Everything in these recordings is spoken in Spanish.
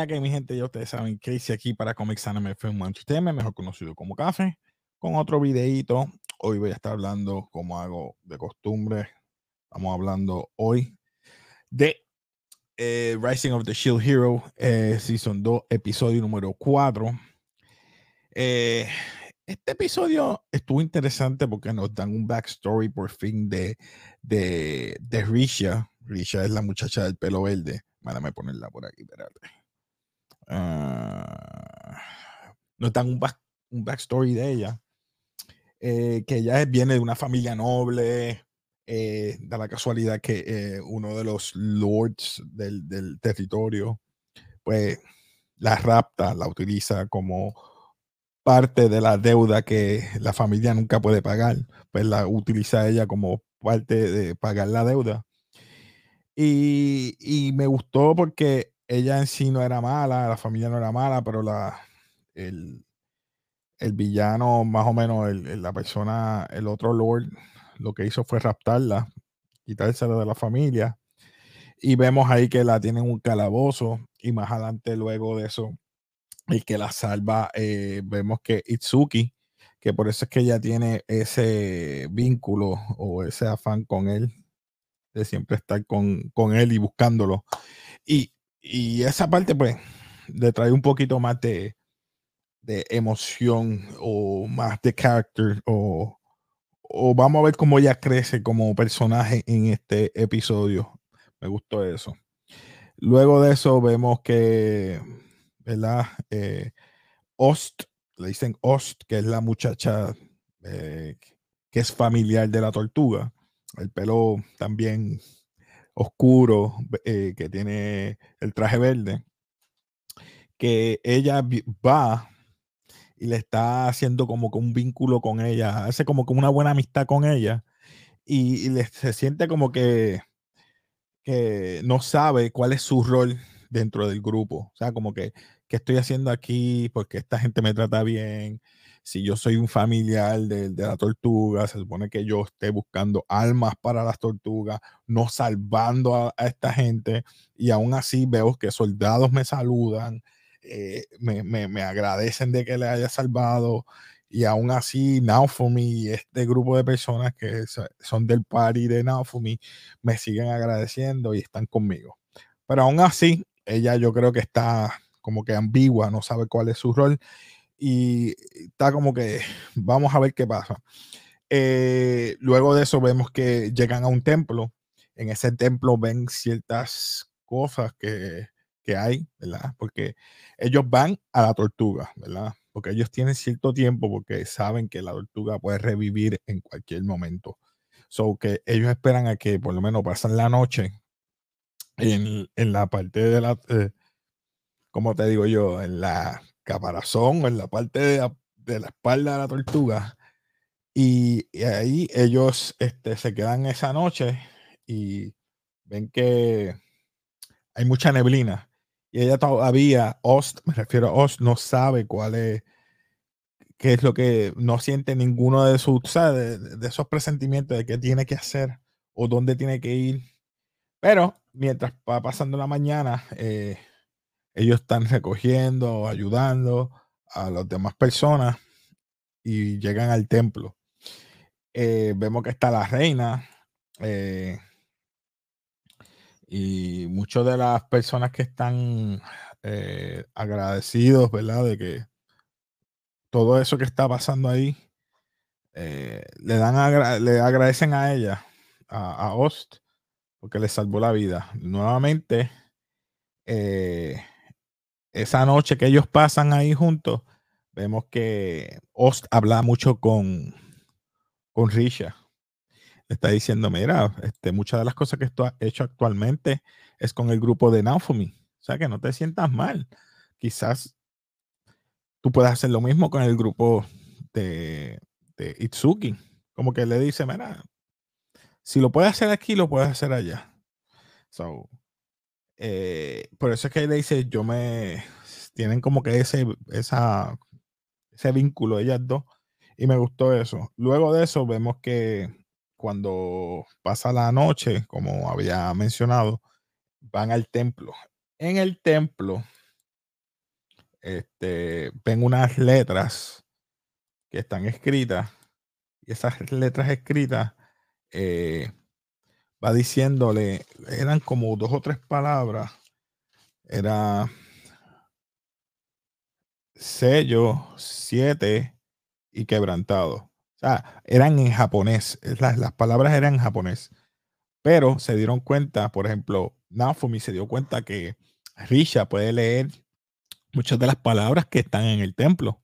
La que mi gente, ya ustedes saben, hice aquí para Comics Anime Film Entertainment, mejor conocido como Café, con otro videito. Hoy voy a estar hablando, como hago de costumbre, estamos hablando hoy de eh, Rising of the Shield Hero, eh, Season 2, episodio número 4. Eh, este episodio estuvo interesante porque nos dan un backstory por fin de, de, de Risha. Risha es la muchacha del pelo verde. Mándame ponerla por aquí, espérate. Uh, nos dan un, back, un backstory de ella. Eh, que ella viene de una familia noble. Eh, da la casualidad que eh, uno de los lords del, del territorio, pues la rapta, la utiliza como parte de la deuda que la familia nunca puede pagar, pues la utiliza ella como parte de pagar la deuda. Y, y, me gustó porque ella en sí no era mala, la familia no era mala, pero la, el, el villano, más o menos, el, la persona, el otro Lord, lo que hizo fue raptarla, quitársela de la familia. Y vemos ahí que la tienen un calabozo. Y más adelante, luego de eso, el que la salva, eh, vemos que Itsuki, que por eso es que ella tiene ese vínculo o ese afán con él, de siempre estar con, con él y buscándolo. Y, y, esa parte, pues, le trae un poquito más de, de emoción o más de character o, o vamos a ver cómo ella crece como personaje en este episodio. Me gustó eso. Luego de eso vemos que ¿verdad? Eh, Ost, le dicen Ost, que es la muchacha eh, que es familiar de la tortuga. El pelo también oscuro, eh, que tiene el traje verde. Que ella va y le está haciendo como que un vínculo con ella, hace como que una buena amistad con ella. Y, y le, se siente como que, que no sabe cuál es su rol dentro del grupo. O sea, como que, ¿qué estoy haciendo aquí? Porque esta gente me trata bien. Si yo soy un familiar de, la tortuga, se supone que yo esté buscando almas para las tortugas, no salvando a, esta gente. Y aún así veo que soldados me saludan, eh, me, me, me, agradecen de que le haya salvado. Y aún así, Naofumi y este grupo de personas que son del party de Naofumi me siguen agradeciendo y están conmigo. Pero aún así, ella yo creo que está como que ambigua, no sabe cuál es su rol y está como que vamos a ver qué pasa. Eh, luego de eso vemos que llegan a un templo. En ese templo ven ciertas cosas que, que hay, ¿verdad? Porque ellos van a la tortuga, ¿verdad? Porque ellos tienen cierto tiempo porque saben que la tortuga puede revivir en cualquier momento. So que ellos esperan a que por lo menos pasen la noche en, en la parte de la, eh, como te digo yo, en la caparazón, en la parte de la, espalda de la tortuga. Y, y, ahí ellos este, se quedan esa noche y ven que hay mucha neblina. Y ella todavía, Ost, me refiero a Ost, no sabe cuál es, qué es lo que no siente ninguno de sus, de, de esos presentimientos de qué tiene que hacer o dónde tiene que ir. Pero mientras va pasando la mañana, eh, ellos están recogiendo, ayudando a las demás personas y llegan al templo. Eh, vemos que está la reina eh, y muchas de las personas que están eh, agradecidos, ¿verdad? De que todo eso que está pasando ahí, le dan le agradecen a ella, a, Ost, porque le salvó la vida. Nuevamente, esa noche que ellos pasan ahí juntos, vemos que Ost habla mucho con, con Risha. Está diciendo, mira, este, muchas de las cosas que esto ha hecho actualmente es con el grupo de Naofumi. O sea, que no te sientas mal. Quizás tú puedas hacer lo mismo con el grupo de, de Itsuki. Como que le dice, mira, si lo puedes hacer aquí, lo puedes hacer allá. So, eh, por eso es que le dice, yo me, tienen como que ese, esa, ese vínculo ellas dos. Y me gustó eso. Luego de eso vemos que cuando pasa la noche, como había mencionado, van al templo. En el templo este, ven unas letras que están escritas y esas letras escritas eh, va diciéndole, eran como dos o tres palabras, era sello, siete y quebrantado. O sea, eran en japonés, las, las palabras eran en japonés, pero se dieron cuenta, por ejemplo, Nafumi se dio cuenta que Risha puede leer muchas de las palabras que están en el templo.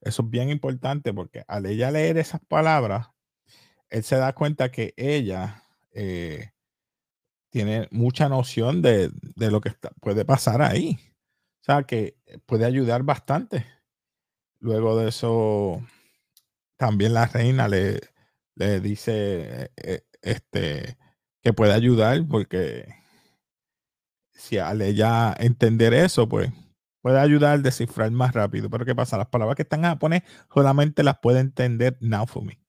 Eso es bien importante porque al ella leer esas palabras, él se da cuenta que ella eh, tiene mucha noción de, lo que puede pasar ahí. O sea, que puede ayudar bastante. Luego de eso, también la reina le, le dice eh, este, que puede ayudar porque si al ella entender eso, pues puede ayudar a descifrar más rápido. Pero ¿qué pasa? Las palabras que están en japonés solamente las puede entender Naofumi.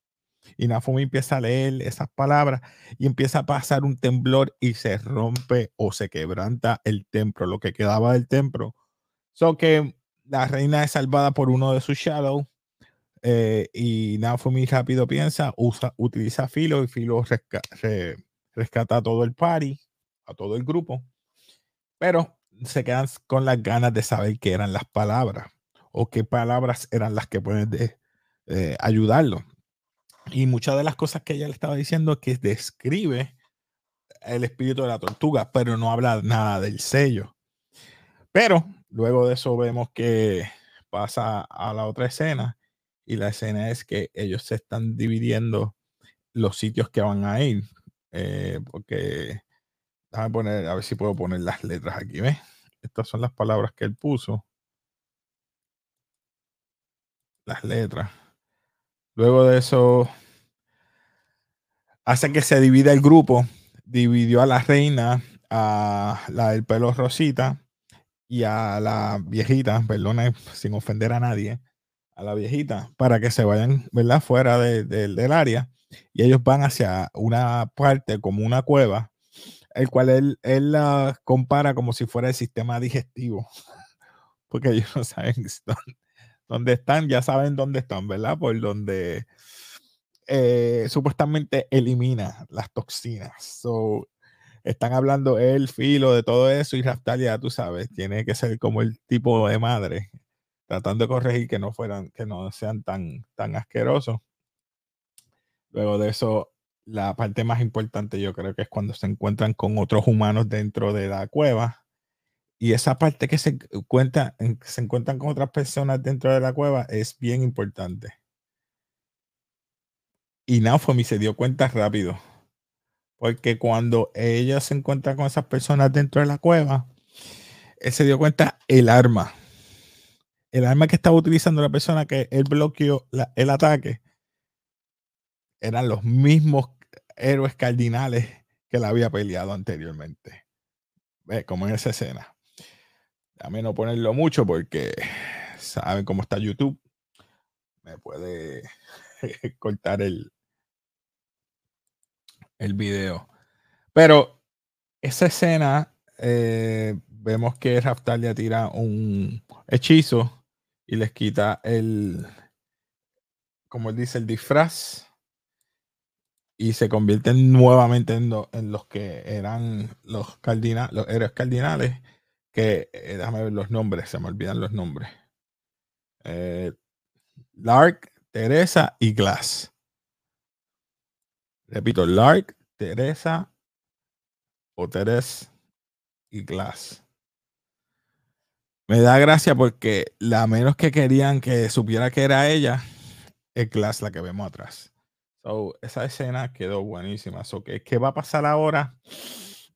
Y Naofumi empieza a leer esas palabras y empieza a pasar un temblor y se rompe o se quebranta el templo, lo que quedaba del templo. So que la reina es salvada por uno de sus shadows eh, y Naofumi rápido piensa, usa, utiliza Filo y Filo rescata a todo el party, a todo el grupo pero se quedan con las ganas de saber qué eran las palabras o qué palabras eran las que pueden eh, ayudarlo. Y muchas de las cosas que ella le estaba diciendo que describe el espíritu de la tortuga, pero no habla nada del sello. Pero luego de eso vemos que pasa a la otra escena y la escena es que ellos se están dividiendo los sitios que van a ir, eh, porque a poner, a ver si puedo poner las letras aquí, ¿ves? Estas son las palabras que él puso. Las letras. Luego de eso, hace que se divida el grupo. Dividió a la reina, a la del pelo rosita y a la viejita, perdona, sin ofender a nadie, a la viejita, para que se vayan, ¿verdad? Fuera del área. Y ellos van hacia una parte como una cueva el cual él, él la compara como si fuera el sistema digestivo, porque ellos no saben dónde, están, ya saben dónde están, ¿verdad? Por donde eh, supuestamente elimina las toxinas. So, están hablando el filo de todo eso y Raftalia, tú sabes, tiene que ser como el tipo de madre, tratando de corregir que no fueran, que no sean tan, tan asquerosos. Luego de eso, la parte más importante yo creo que es cuando se encuentran con otros humanos dentro de la cueva. Y esa parte que se, cuenta, se encuentran con otras personas dentro de la cueva es bien importante. Y Naofomi se dio cuenta rápido. Porque cuando ella se encuentra con esas personas dentro de la cueva, él se dio cuenta el arma. El arma que estaba utilizando la persona que él bloqueó el ataque eran los mismos héroes cardinales que la había peleado anteriormente. Ve, como en esa escena. Dame no ponerlo mucho porque saben cómo está YouTube. Me puede cortar el, el video. Pero esa escena, eh, vemos que Raftalia tira un hechizo y les quita el, como él dice, el disfraz y se convierten nuevamente en, los que eran los, cardinales, los héroes cardinales, que eh, déjame ver los nombres, se me olvidan los nombres. Eh, Lark, Teresa y Glass. Repito, Lark, Teresa o Teres y Glass. Me da gracia porque la menos que querían que supiera que era ella, es Glass la que vemos atrás esa escena quedó buenísima. So, ¿qué, ¿Qué va a pasar ahora?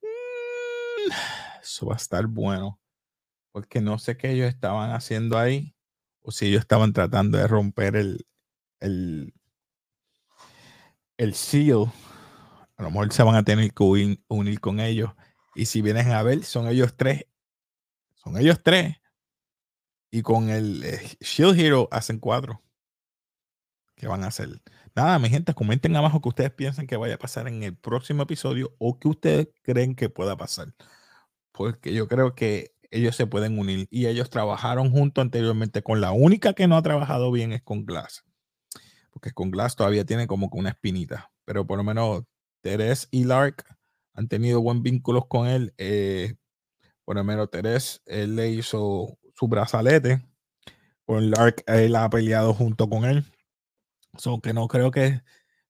Mm, eso va a estar bueno. Porque no sé qué ellos estaban haciendo ahí. O si ellos estaban tratando de romper el, el, el seal. A lo mejor se van a tener que unir, con ellos. Y si vienen a ver, son ellos tres. Son ellos tres. Y con el eh, Shield Hero hacen cuatro. ¿Qué van a hacer? Nada, mi gente, comenten abajo que ustedes piensan que vaya a pasar en el próximo episodio o que ustedes creen que pueda pasar. Porque yo creo que ellos se pueden unir. Y ellos trabajaron juntos anteriormente con la única que no ha trabajado bien es con Glass. Porque con Glass todavía tiene como que una espinita. Pero por lo menos Teres y Lark han tenido buen vínculos con él. Eh, por lo menos Teres, él le hizo su brazalete. Con Lark, él ha peleado junto con él. So que no creo que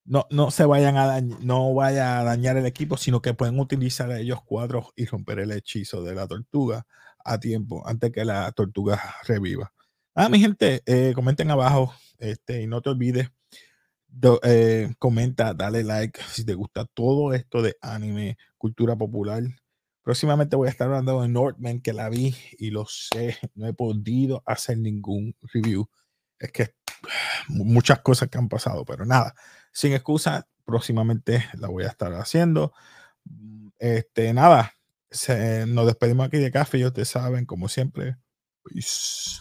no, no se vayan a dañar, no vaya a dañar el equipo, sino que pueden utilizar a ellos cuatro y romper el hechizo de la tortuga a tiempo, antes que la tortuga reviva. Ah, mi gente, eh, comenten abajo este, y no te olvides, eh, comenta, dale like si te gusta todo esto de anime, cultura popular. Próximamente voy a estar hablando de Northman, que la vi y lo sé, no he podido hacer ningún review. Es que muchas cosas que han pasado, pero nada, sin excusa, próximamente la voy a estar haciendo. Este, nada, nos despedimos aquí de café y ustedes saben, como siempre. Peace.